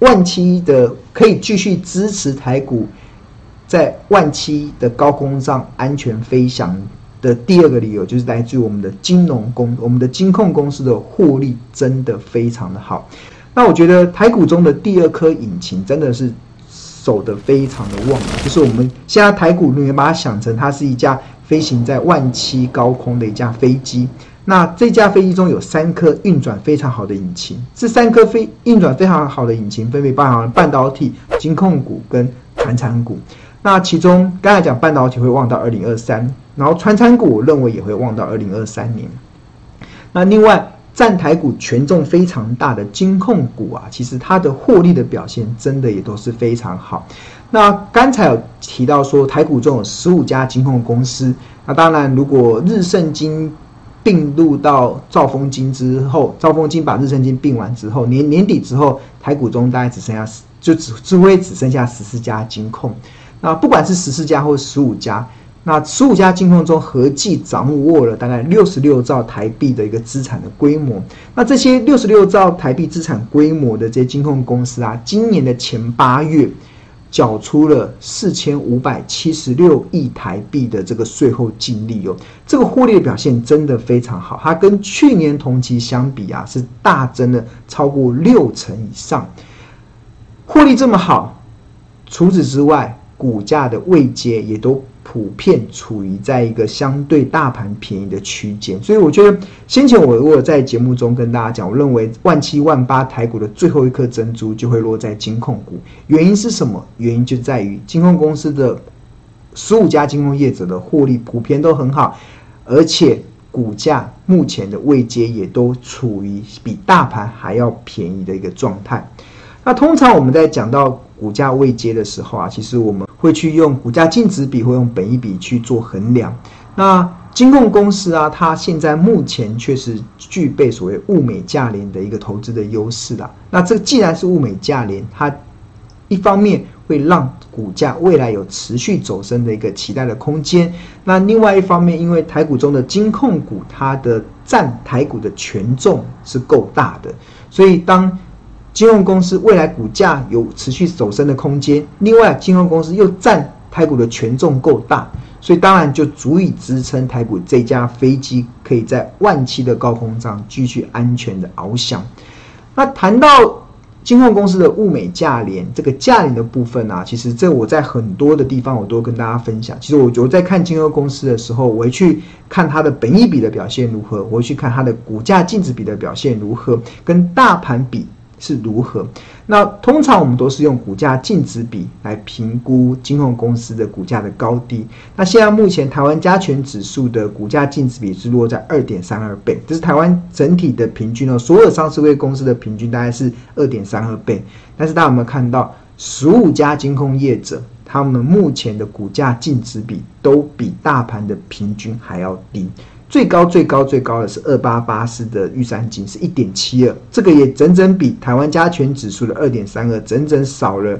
万七的可以继续支持台股在万七的高空上安全飞翔的第二个理由，就是来自于我们的金融公我们的金控公司的获利真的非常的好。那我觉得台股中的第二颗引擎真的是守得非常的旺，就是我们现在台股，你们把它想成它是一架飞行在万七高空的一架飞机。那这架飞机中有三颗运转非常好的引擎，这三颗飞运转非常好的引擎分别包含半导体、金控股跟传产股。那其中刚才讲半导体会旺到二零二三，然后传产股我认为也会旺到二零二三年。那另外占台股权重非常大的金控股啊，其实它的获利的表现真的也都是非常好。那刚才有提到说台股中有十五家金控公司，那当然如果日盛金并入到兆丰金之后，兆丰金把日盛金并完之后，年年底之后，台股中大概只剩下就只只会只剩下十四家金控。那不管是十四家或十五家，那十五家金控中合计掌握了大概六十六兆台币的一个资产的规模。那这些六十六兆台币资产规模的这些金控公司啊，今年的前八月。缴出了四千五百七十六亿台币的这个税后净利哦，这个获利的表现真的非常好，它跟去年同期相比啊，是大增了超过六成以上，获利这么好，除此之外，股价的位阶也都。普遍处于在一个相对大盘便宜的区间，所以我觉得先前我如果在节目中跟大家讲，我认为万七万八台股的最后一颗珍珠就会落在金控股。原因是什么？原因就在于金控公司的十五家金控业者的获利普遍都很好，而且股价目前的位阶也都处于比大盘还要便宜的一个状态。那通常我们在讲到股价位阶的时候啊，其实我们会去用股价净值比或用本益比去做衡量。那金控公司啊，它现在目前确实具备所谓物美价廉的一个投资的优势啦。那这既然是物美价廉，它一方面会让股价未来有持续走升的一个期待的空间。那另外一方面，因为台股中的金控股，它的占台股的权重是够大的，所以当金融公司未来股价有持续走升的空间，另外金融公司又占台股的权重够大，所以当然就足以支撑台股这架飞机可以在万七的高空上继续安全的翱翔。那谈到金控公司的物美价廉，这个价廉的部分啊，其实这我在很多的地方我都跟大家分享。其实我我在看金融公司的时候，我会去看它的本益比的表现如何，我会去看它的股价净值比的表现如何，跟大盘比。是如何？那通常我们都是用股价净值比来评估金控公司的股价的高低。那现在目前台湾加权指数的股价净值比是落在二点三二倍，这是台湾整体的平均哦。所有上市公司的平均大概是二点三二倍。但是大家有没有看到，十五家金控业者他们目前的股价净值比都比大盘的平均还要低？最高最高最高的是二八八四的玉山金是一点七二，这个也整整比台湾加权指数的二点三二整整少了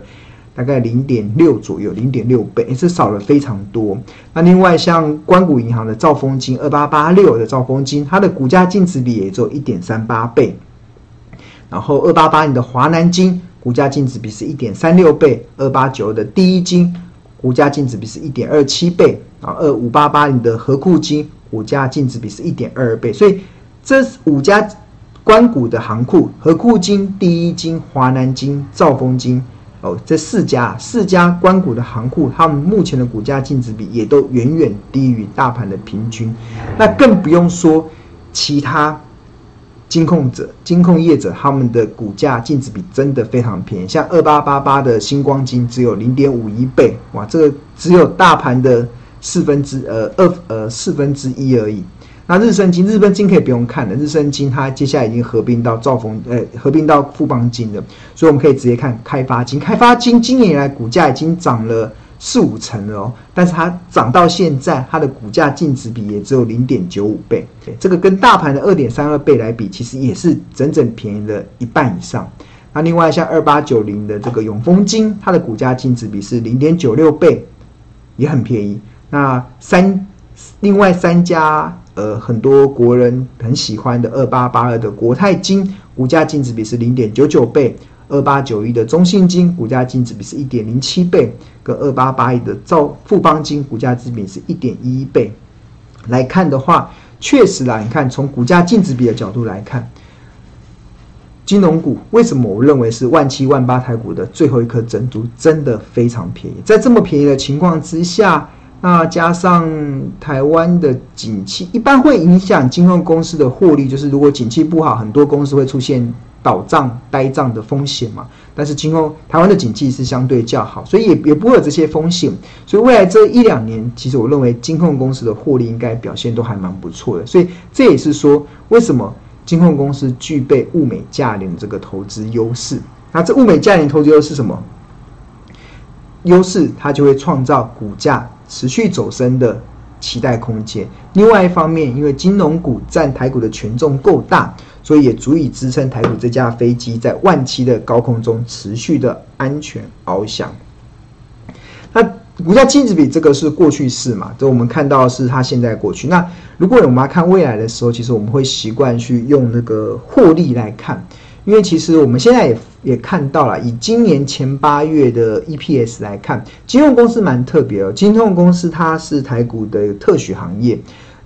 大概零点六左右，零点六倍，也是少了非常多。那另外像关谷银行的兆丰金二八八六的兆丰金，它的股价净值比也只有一点三八倍。然后二八八零的华南金股价净值比是一点三六倍，二八九的第一金股价净值比是一点二七倍，然后二五八八零的合库金。股价净值比是一点二倍，所以这五家官股的行库，和库金、第一金、华南金、兆丰金，哦，这四家四家官股的行库，他们目前的股价净值比也都远远低于大盘的平均，那更不用说其他金控者、金控业者，他们的股价净值比真的非常便宜，像二八八八的星光金只有零点五一倍，哇，这个只有大盘的。四分之呃二呃四分之一而已。那日升金、日本金可以不用看了，日升金它接下来已经合并到兆丰呃合并到富邦金了，所以我们可以直接看开发金。开发金今年以来股价已经涨了四五成了哦，但是它涨到现在，它的股价净值比也只有零点九五倍，这个跟大盘的二点三二倍来比，其实也是整整便宜了一半以上。那另外像二八九零的这个永丰金，它的股价净值比是零点九六倍，也很便宜。那三，另外三家，呃，很多国人很喜欢的二八八二的国泰金，股价净值比是零点九九倍；二八九一的中信金股价净值比是一点零七倍，跟二八八一的兆富邦金股价净值比是一点一一倍。来看的话，确实啦，你看从股价净值比的角度来看，金融股为什么我认为是万七万八台股的最后一颗珍珠，真的非常便宜。在这么便宜的情况之下，那加上台湾的景气，一般会影响金控公司的获利。就是如果景气不好，很多公司会出现倒账、呆账的风险嘛。但是金控台湾的景气是相对较好，所以也也不会有这些风险。所以未来这一两年，其实我认为金控公司的获利应该表现都还蛮不错的。所以这也是说，为什么金控公司具备物美价廉这个投资优势。那这物美价廉投资优势是什么？优势它就会创造股价。持续走升的期待空间。另外一方面，因为金融股占台股的权重够大，所以也足以支撑台股这架飞机在万七的高空中持续的安全翱翔。那股价净值比这个是过去式嘛？这我们看到是它现在过去。那如果我们要看未来的时候，其实我们会习惯去用那个获利来看。因为其实我们现在也也看到了，以今年前八月的 EPS 来看，金融公司蛮特别哦。金融公司它是台股的特许行业，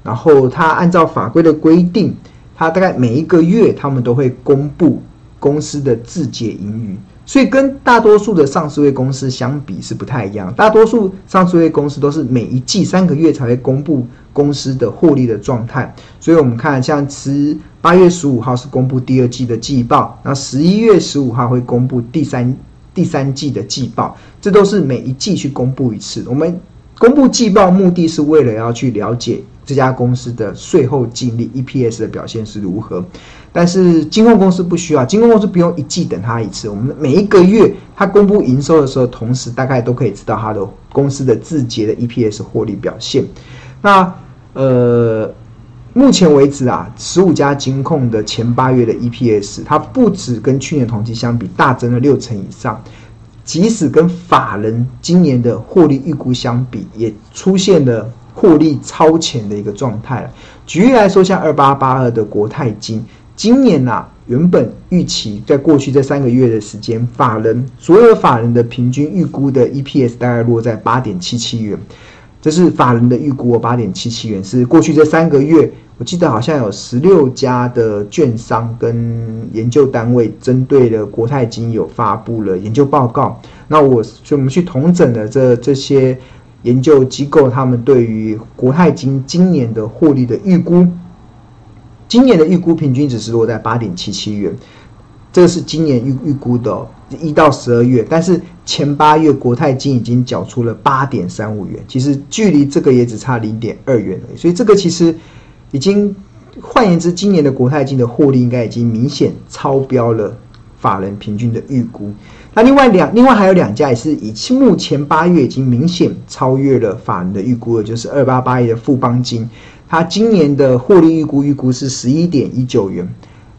然后它按照法规的规定，它大概每一个月他们都会公布公司的自结盈余。所以跟大多数的上市位公司相比是不太一样，大多数上市位公司都是每一季三个月才会公布公司的获利的状态。所以我们看，像十八月十五号是公布第二季的季报，那十一月十五号会公布第三第三季的季报，这都是每一季去公布一次。我们公布季报目的是为了要去了解这家公司的税后净利 EPS 的表现是如何。但是金控公司不需要，金控公司不用一季等它一次。我们每一个月它公布营收的时候，同时大概都可以知道它的公司的自结的 EPS 获利表现。那呃，目前为止啊，十五家金控的前八月的 EPS，它不止跟去年同期相比大增了六成以上，即使跟法人今年的获利预估相比，也出现了获利超前的一个状态了。举例来说，像二八八二的国泰金。今年呐、原本预期在过去这三个月的时间，法人所有法人的平均预估的 EPS 大概落在八点七七元，这是法人的预估，八点七七元是过去这三个月，我记得好像有十六家的券商跟研究单位针对了国泰金有发布了研究报告，那我就我们去统整了这这些研究机构他们对于国泰金今年的获利的预估。今年的预估平均值是落在八点七七元，这个是今年预预估的，一到十二月，但是前八月国泰金已经缴出了八点三五元，其实距离这个也只差零点二元而已，所以这个其实已经，换言之，今年的国泰金的获利应该已经明显超标了法人平均的预估。那另外两，另外还有两家也是以目前八月已经明显超越了法人的预估了，就是二八八一的富邦金。它今年的获利预估预估是十一点一九元，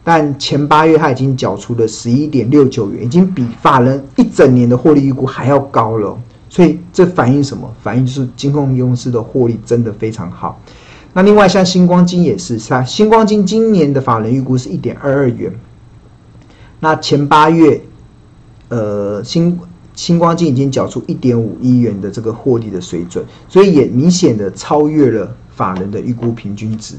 但前八月它已经缴出了十一点六九元，已经比法人一整年的获利预估还要高了。所以这反映什么？反映就是金控公司的获利真的非常好。那另外像新光金也是，是吧？新光金今年的法人预估是一点二二元，那前八月，呃，新新光金已经缴出一点五亿元的这个获利的水准，所以也明显的超越了。法人的预估平均值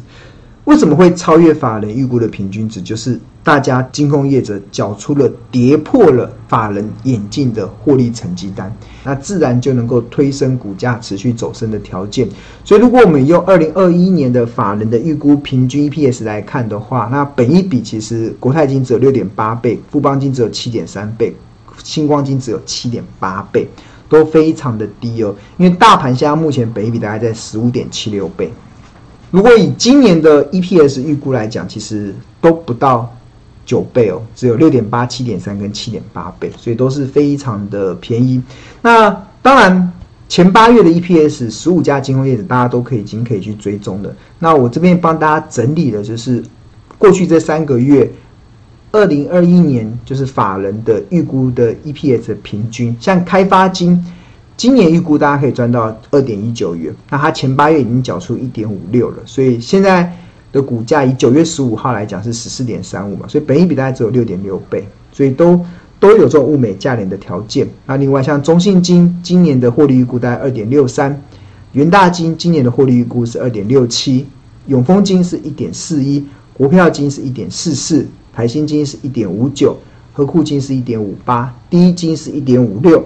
为什么会超越法人预估的平均值？就是大家金控业者缴出了跌破了法人眼镜的获利成绩单，那自然就能够推升股价持续走升的条件。所以，如果我们用二零二一年的法人的预估平均 EPS 来看的话，那本益比其实国泰金只有六点八倍，富邦金只有七点三倍，新光金只有七点八倍。都非常的低哦，因为大盘现在目前本益比大概在十五点七六倍，如果以今年的 EPS 预估来讲，其实都不到九倍哦，只有六点八、七点三跟七点八倍，所以都是非常的便宜。那当然，前八月的 EPS，十五家金融业者大家都可以已经可以去追踪的。那我这边帮大家整理的就是过去这三个月。二零二一年就是法人的预估的 EPS 平均，像开发金今年预估大家可以赚到二点一九元，那它前八月已经缴出一点五六了，所以现在的股价以九月十五号来讲是十四点三五嘛，所以本益比大概只有六点六倍，所以都都有这种物美价廉的条件。那另外像中信金今年的获利预估大概二点六三，元大金今年的获利预估是二点六七，永丰金是一点四一，国票金是一点四四，台新金是一点五九，和库金是一点五八，第一金是一点五六，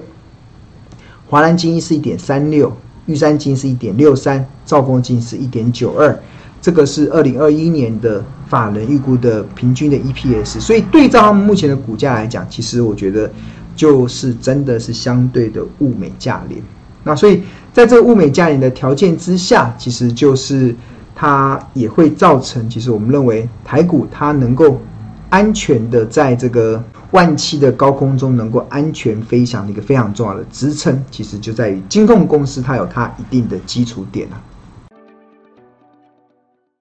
华南金是一点三六，玉山金是一点六三，兆丰金是一点九二。这个是二零二一年的法人预估的平均的 EPS，所以对照他们目前的股价来讲，其实我觉得就是真的是相对的物美价廉。那所以在这个物美价廉的条件之下，其实就是它也会造成，其实我们认为台股它能够安全的在这个万七的高空中能够安全飞翔的一个非常重要的支撑，其实就在于金控公司它有它一定的基础点啊。